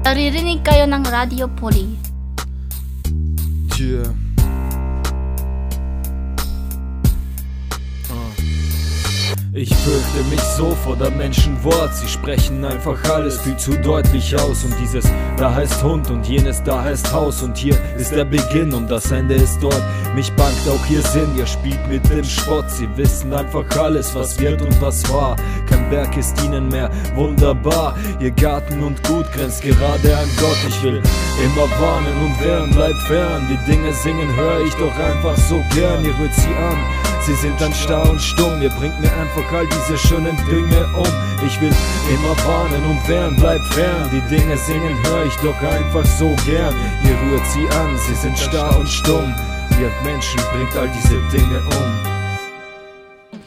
Naririnig kayo ng Radio Poly. Tja. Ich fürchte mich so vor der Menschenwort. Sie sprechen einfach alles viel zu deutlich aus. Und dieses da heißt Hund und jenes da heißt Haus. Und hier ist der Beginn und das Ende ist dort. Mich bangt auch ihr Sinn, ihr spielt mit dem Spott. Sie wissen einfach alles, was wird und was war. Kein Berg ist ihnen mehr wunderbar. Ihr Garten und Gut grenzt gerade an Gott. Ich will immer warnen und wehren, bleib fern. Die Dinge singen, höre ich doch einfach so gern. Ihr rührt sie an. Sie sind dann starr und stumm, ihr bringt mir einfach all diese schönen Dinge um. Ich will immer warnen und wehren, bleib fern. Die Dinge singen, hör ich doch einfach so gern. Ihr rührt sie an, sie sind starr und stumm. Ihr Menschen bringt all diese Dinge um.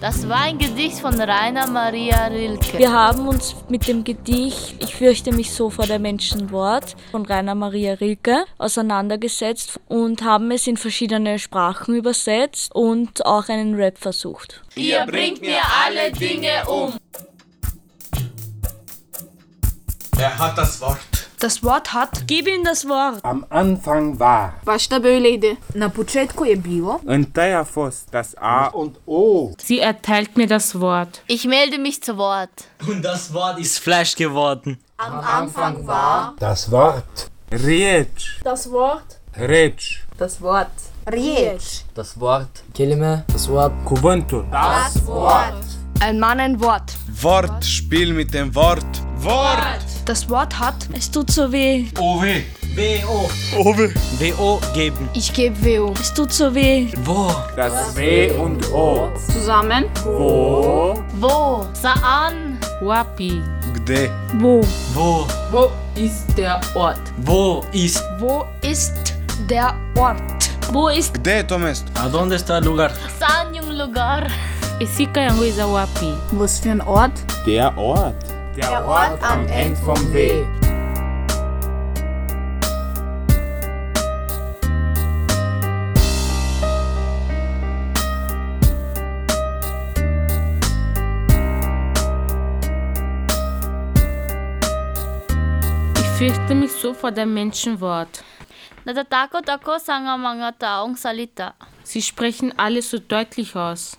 Das war ein Gedicht von Rainer Maria Rilke. Wir haben uns mit dem Gedicht Ich fürchte mich so vor der Menschenwort von Rainer Maria Rilke auseinandergesetzt und haben es in verschiedene Sprachen übersetzt und auch einen Rap versucht. Ihr bringt mir alle Dinge um. Er hat das Wort das Wort hat, gib ihm das Wort. Am Anfang war. Na początku je bilo. Întâi a fost das A und O. Sie erteilt mir das Wort. Ich melde mich zu Wort. Und das Wort ist Fleisch geworden. Am Anfang war. Das Wort. Riec. Das Wort. Rec. Das Wort. Riec. Das Wort. Kelime. Das Wort. Cuvântul. Das Wort. Ein Mann ein Wort. Wortspiel mit dem Wort. Wort! Das Wort hat Es tut so weh. Owe. W-O. Owe. W-O geben. Ich gebe WO. Es tut so weh. Wo? Das W und O. Zusammen. Wo. Wo? Saan? Wapi. Gde. Wo? Wo? Wo ist der Ort? Wo ist? Wo ist der Ort? Wo ist Gde to mesto? A dónde está el lugar? Saan yung lugar? Isika yangu iza wapi. Was für ein Ort? Der Ort. Der, Ort am Ende vom W. Ich fürchte mich so vor dem Menschenwort. Natatakot ako sa nga mga taong salita. Sie sprechen alles so deutlich aus.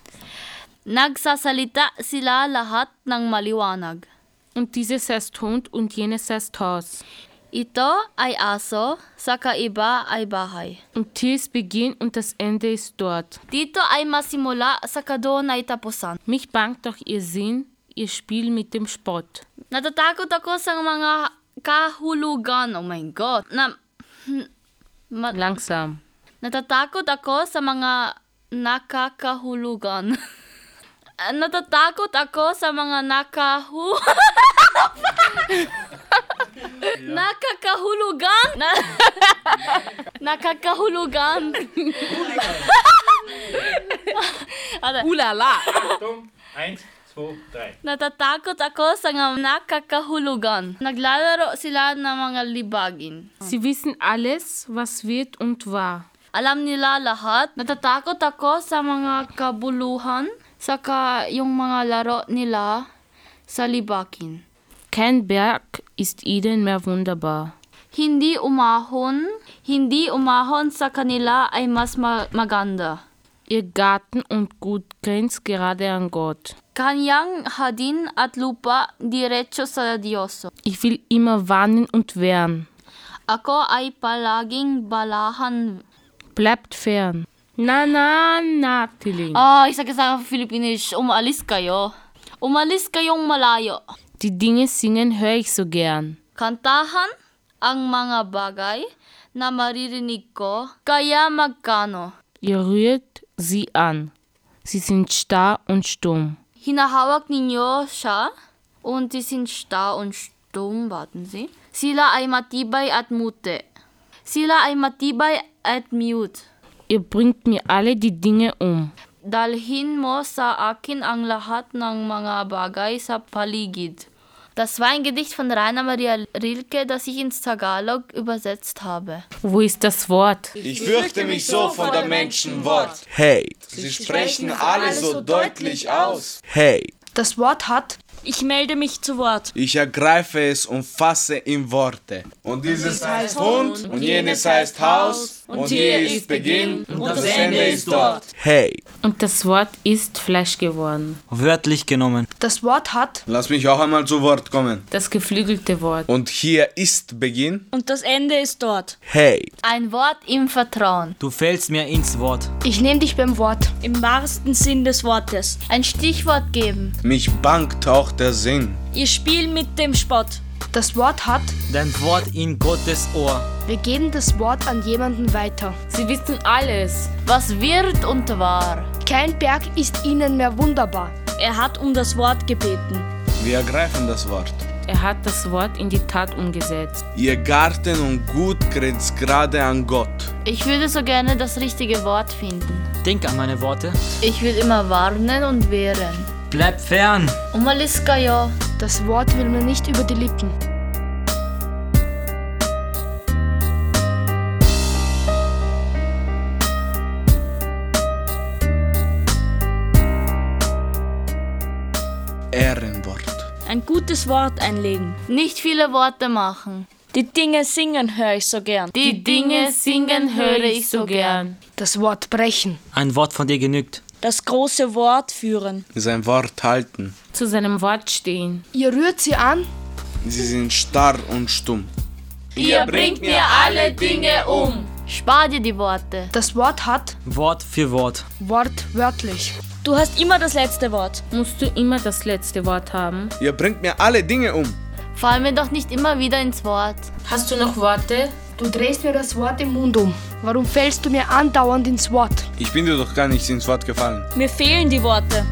Nagsasalita sila lahat ng maliwanag. Und dieses heißt Hund und jenes heißt Haus. Ito ay aso, sa kaiba ay bahay. Und ist Beginn und das Ende ist dort. Dito ay masimula, sa kadoon ay tapusan. Mich bangt doch ihr Sinn, ihr Spiel mit dem Spott. Natatakot ako sa mga kahulugan. Oh my God. Na, ma- Langsam. natatakot ako sa mga nakakahulugan. natatakot ako sa mga nakahu... Nakakahulugan? Na, nakakahulugan. Ulala. Eins, zwei, drei. Natatakot ako sa mga nakakahulugan. Naglalaro sila ng mga libagin. Sie wissen alles, was wird und war. Alam nila lahat. Natatakot ako sa mga kabuluhan. Saka yung mga laro nila sa libakin. Kein Berg ist ihnen mehr wunderbar. Hindi umahon, hindi umahon sa kanila ay mas ma- maganda. Ihr Garten und Gut grenzt gerade an Gott. Kanyang hadin at lupa diretso sa Diyoso. Ich will immer warnen und wehren. Ako ay palaging balahan. Bleibt fern. Na na na, Tiling. Ah, isa ka sa Philippines, umalis kayo. Umalis kayong malayo. Die Dinge singen höre ich so gern. Kantahan ang mga bagay na maririnig ko, kaya magkano. Ihr rührt sie an. Sie sind starr und stumm. Hinahawak ninyo siya und sie sind starr und stumm, warten Sie. Sila ay matibay at mute. Sila ay matibay at mute. Ihr bringt mir alle die Dinge um. Dalhin mo sa akin ang lahat ng mga bagay sa paligid. Das war ein Gedicht von Rainer Maria Rilke, das ich ins Tagalog übersetzt habe. Wo ist das Wort? Ich fürchte mich so vor der Menschenwort. Hey. Sie sprechen alles so deutlich aus. Hey. Das Wort hat Ich melde mich zu Wort. Ich ergreife es und fasse in Worte. Und dieses heißt Hund, und jenes heißt Haus, und hier ist Beginn, und das Ende ist dort. Hey, Und das Wort ist Fleisch geworden. Wörtlich genommen. Das Wort hat lass mich auch einmal zu Wort kommen. Das geflügelte Wort. Und hier ist Beginn. Und das Ende ist dort. Hey, Ein Wort im Vertrauen. Du fällst mir ins Wort. Ich nehme dich beim Wort. Im wahrsten Sinn des Wortes. Ein Stichwort geben. mich bangt auch der Sinn. Ihr Spiel mit dem Spott. Das Wort hat. Dein Wort in Gottes Ohr. Wir geben das Wort an jemanden weiter. Sie wissen alles. Was wird und war. Kein Berg ist ihnen mehr wunderbar. Er hat um das Wort gebeten. Wir ergreifen das Wort. Er hat das Wort in die Tat umgesetzt. Ihr Garten und Gut grenzt gerade an Gott. Ich würde so gerne das richtige Wort finden. Denk an meine Worte. Ich will immer warnen und wehren. Bleib fern. Umaliska ja. Das Wort will mir nicht über die Lippen. Ehrenwort. Ein gutes Wort einlegen. Nicht viele Worte machen. Die Dinge singen höre ich so gern. Die Dinge singen höre ich so gern. Das Wort brechen. Ein Wort von dir genügt. Das große Wort führen. Sein Wort halten. Zu seinem Wort stehen. Ihr rührt sie an. Sie sind starr und stumm. Ihr bringt mir alle Dinge um. Spar dir die Worte. Das Wort hat. Wort für Wort. Wort wörtlich. Du hast immer das letzte Wort. Musst du immer das letzte Wort haben? Ihr bringt mir alle Dinge um. Fall mir doch nicht immer wieder ins Wort. Hast du noch Worte? Du drehst mir das Wort im Mund um. Warum fällst du mir andauernd ins Wort? Ich bin dir doch gar nicht ins Wort gefallen. Mir fehlen die Worte.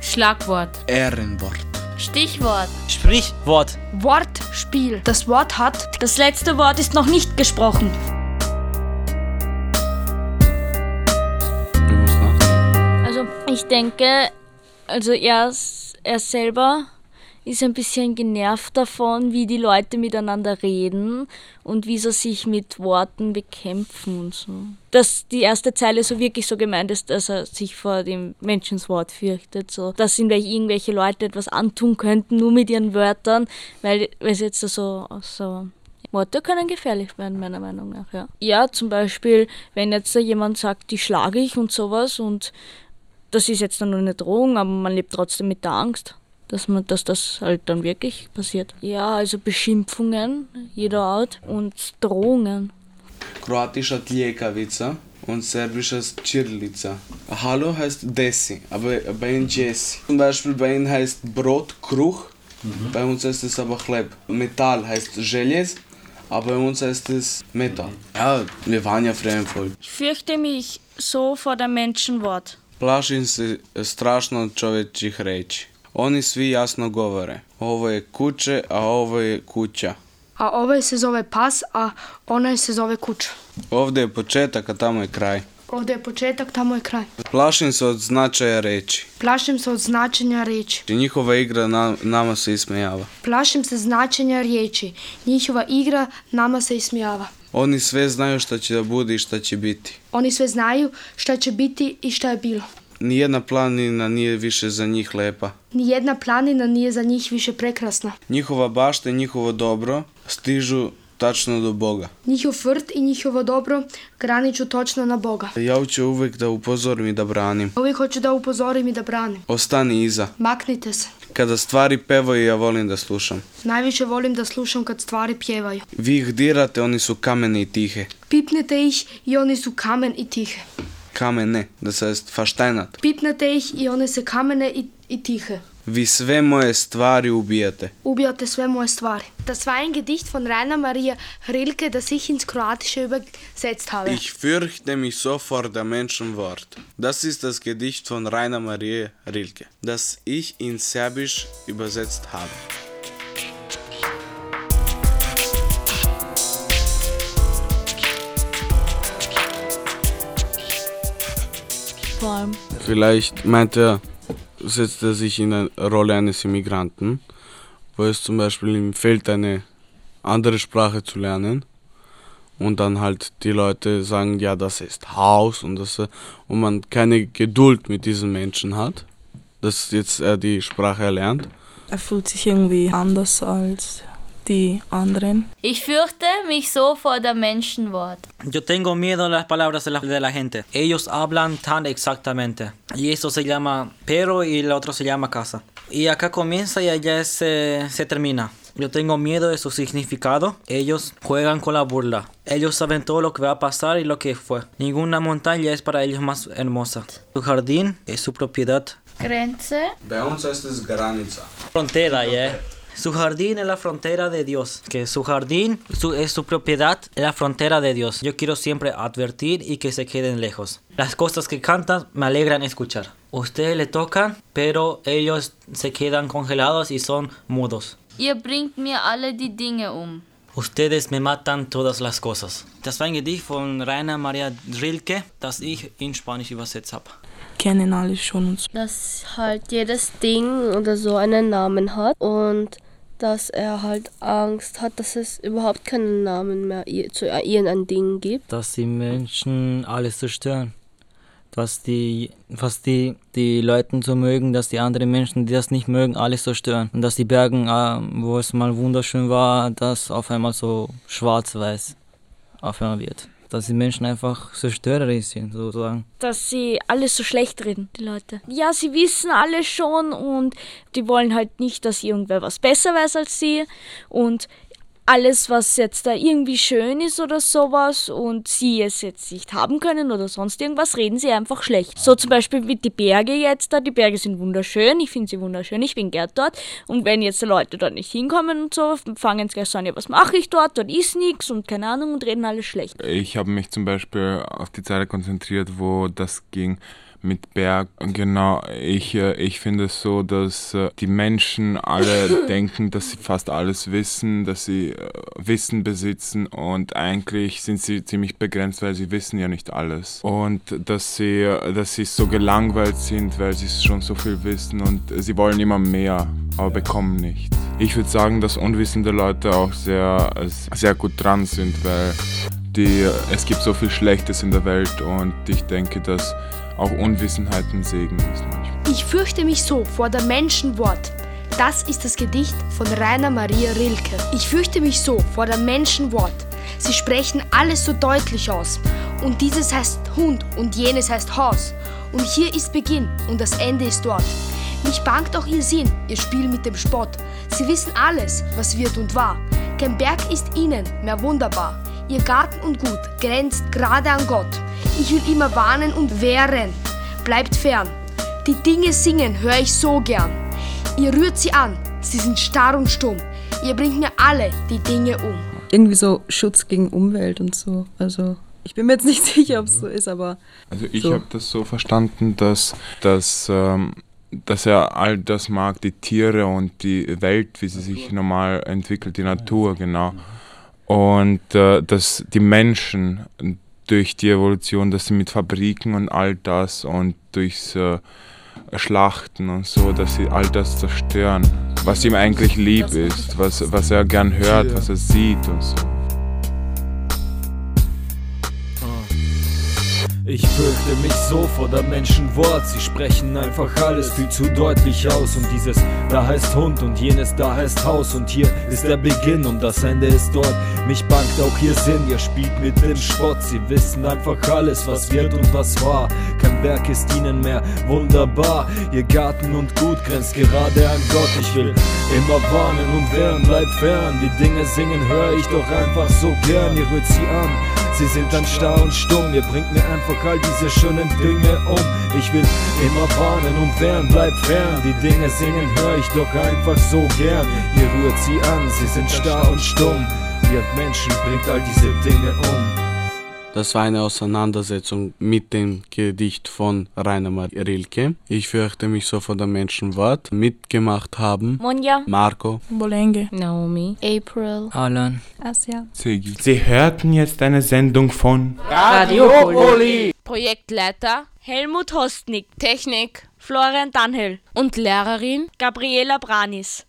Schlagwort. Ehrenwort. Stichwort. Sprichwort. Wortspiel. Das Wort hat. Das letzte Wort ist noch nicht gesprochen. Ich denke, also er, er selber ist ein bisschen genervt davon, wie die Leute miteinander reden und wie sie sich mit Worten bekämpfen und so. Dass die erste Zeile so wirklich so gemeint ist, dass er sich vor dem Menschenswort fürchtet. So. Dass ihm irgendwelche Leute etwas antun könnten, nur mit ihren Wörtern, weil, weil sie jetzt so, so Worte können gefährlich werden, meiner Meinung nach, ja. Ja, zum Beispiel, wenn jetzt da jemand sagt, die schlage ich und sowas und das ist jetzt dann nur eine Drohung, aber man lebt trotzdem mit der Angst, dass, man, dass das halt dann wirklich passiert. Ja, also Beschimpfungen jeder Art und Drohungen. Kroatischer Tljekavica und serbisches Čirlica. Hallo heißt Desi, aber bei ihnen Jesse. Zum Beispiel bei ihnen heißt Brot Kruch, bei uns heißt es aber Chleb. Metall heißt Željez, aber bei uns heißt es Metal. Ja, wir waren ja im Volk. Ich fürchte mich so vor dem Menschenwort. Plašim se strašno od čovječih reći. Oni svi jasno govore. Ovo je kuće, a ovo je kuća. A ovaj se zove pas, a onaj se zove kuća. Ovdje je početak, a tamo je kraj. Ovdje je početak, tamo je kraj. Plašim se od značaja reći. Plašim se od značenja riječi. Njihova igra na- nama se ismejava. Plašim se značenja riječi. Njihova igra nama se ismijava. Oni sve znaju šta će da bude i šta će biti. Oni sve znaju šta će biti i šta je bilo. Nijedna planina nije više za njih lepa. Nijedna planina nije za njih više prekrasna. Njihova bašta i njihovo dobro stižu tačno do Boga. Njihov vrt i njihovo dobro graniču točno na Boga. Ja ću uvijek da upozorim i da branim. Uvijek hoću da upozorim i da branim. Ostani iza. Maknite se. Kada stvari pevaju, ja volim da slušam. Najviše volim da slušam kad stvari pjevaju. Vi ih dirate, oni su kamene i tihe. Pipnete ih i oni su kamen i tihe. Kamene, das heißt versteinert. Pipnete ih i one se kamene i, i tihe. Vi sve moje stvari ubijate. Ubijate sve moje stvari. Das war ein Gedicht von Rainer Maria Rilke, das ich ins Kroatische übersetzt habe. Ich fürchte mich so vor der Menschenwort. Das ist das Gedicht von Rainer Maria Rilke, das ich in Serbisch übersetzt habe. Vielleicht meint er, setzt er sich in eine Rolle eines Immigranten, wo es zum Beispiel ihm fehlt, eine andere Sprache zu lernen. Und dann halt die Leute sagen, ja, das ist Haus und, das, und man keine Geduld mit diesen Menschen hat, dass jetzt er die Sprache erlernt. Er fühlt sich irgendwie anders als die anderen. Ich fürchte mich so vor der Menschenwort. Yo tengo miedo a las palabras de la, de la gente. Ellos hablan tan exactamente. Y eso se llama pero y el otro se llama casa. Y acá comienza y allá se, se termina. Yo tengo miedo de su significado. Ellos juegan con la burla. Ellos saben todo lo que va a pasar y lo que fue. Ninguna montaña es para ellos más hermosa. Su jardín es su propiedad. Grenze. Bei uns heißt es Granica. Frontera, ¿ya? Su jardín es la frontera de Dios. Que su jardín su- es su propiedad, es la frontera de Dios. Yo quiero siempre advertir y que se queden lejos. Las cosas que cantan me alegran escuchar. Ustedes le tocan, pero ellos se quedan congelados y son mudos. Ihr bringt mir alle die Dinge um. Ustedes me matan todas las cosas. Das war ein Gedicht von Rainer Maria Rilke, das ich in Spanisch übersetzt habe. Kennen alle schon und so. dass halt jedes Ding oder so einen Namen hat und dass er halt Angst hat, dass es überhaupt keinen Namen mehr zu irgendeinem Ding gibt. dass die Menschen alles zerstören. Was die, was die, die Leuten so mögen, dass die anderen Menschen, die das nicht mögen, alles zerstören. Und dass die Bergen, äh, wo es mal wunderschön war, das auf einmal so schwarz-weiß auf einmal wird. Dass die Menschen einfach zerstörerisch sind, sozusagen. dass sie alles so schlecht reden, die Leute. Ja, sie wissen alles schon und die wollen halt nicht, dass irgendwer was besser weiß als sie und alles, was jetzt da irgendwie schön ist oder sowas und sie es jetzt nicht haben können oder sonst irgendwas, reden sie einfach schlecht. So zum Beispiel mit die Berge jetzt da. Die Berge sind wunderschön, ich finde sie wunderschön, ich bin gern dort. Und wenn jetzt die Leute dort nicht hinkommen und so, fangen sie gleich an, ja, was mache ich dort? Dort ist nichts und keine Ahnung und reden alles schlecht. Ich habe mich zum Beispiel auf die Zeile konzentriert, wo das ging mit Berg. Genau, ich, äh, ich finde es so, dass äh, die Menschen alle denken, dass sie fast alles wissen, dass sie äh, Wissen besitzen und eigentlich sind sie ziemlich begrenzt, weil sie wissen ja nicht alles. Und dass sie, dass sie so gelangweilt sind, weil sie schon so viel wissen und sie wollen immer mehr, aber bekommen nichts. Ich würde sagen, dass unwissende Leute auch sehr, sehr gut dran sind, weil die, es gibt so viel Schlechtes in der Welt und ich denke, dass auch Unwissenheit ein Segen ist manchmal. Ich fürchte mich so vor der Menschenwort. Das ist das Gedicht von Rainer Maria Rilke. Ich fürchte mich so vor der Menschenwort. Sie sprechen alles so deutlich aus. Und dieses heißt Hund und jenes heißt Haus. Und hier ist Beginn und das Ende ist dort. Mich bangt auch ihr Sinn, ihr Spiel mit dem Spott. Sie wissen alles, was wird und war. Kein Berg ist ihnen mehr wunderbar. Ihr Garten und Gut grenzt gerade an Gott. Ich will immer warnen und wehren. Bleibt fern. Die Dinge singen höre ich so gern. Ihr rührt sie an, sie sind starr und stumm. Ihr bringt mir alle die Dinge um. Irgendwie so Schutz gegen Umwelt und so. Also ich bin mir jetzt nicht sicher, ob es so ist, aber. Also ich so. habe das so verstanden, dass, dass, ähm, dass er all das mag, die Tiere und die Welt, wie sie sich normal entwickelt, die Natur, genau. Und äh, dass die Menschen durch die Evolution, dass sie mit Fabriken und all das und durchs äh, Schlachten und so, dass sie all das zerstören, was ihm eigentlich lieb ist, was, was er gern hört, was er sieht und so. Ich fürchte mich so vor der Menschenwort. Sie sprechen einfach alles viel zu deutlich aus. Und dieses da heißt Hund und jenes da heißt Haus. Und hier ist der Beginn und das Ende ist dort. Mich bangt auch ihr Sinn, ihr spielt mit dem Spott. Sie wissen einfach alles, was wird und was war. Berg ist ihnen mehr wunderbar. Ihr Garten und Gut grenzt gerade an Gott. Ich will immer warnen und wehren, bleib fern. Die Dinge singen, höre ich doch einfach so gern. Ihr rührt sie an. Sie sind dann starr und stumm, ihr bringt mir einfach all diese schönen Dinge um. Ich will immer warnen und wehren, bleib fern. Die Dinge singen, hör ich doch einfach so gern. Ihr rührt sie an, sie sind starr und stumm. Ihr Menschen bringt all diese Dinge um. Das war eine Auseinandersetzung mit dem Gedicht von Rainer Maria Rilke. Ich fürchte mich so vor der Menschenwort. Mitgemacht haben Monja, Marco, Bolenge, Naomi, April, Alan, Asia. Segi. Sie hörten jetzt eine Sendung von Radiopoli. Projektleiter, Helmut Hostnick, Technik Florian Danhel, und Lehrerin Gabriela Branis.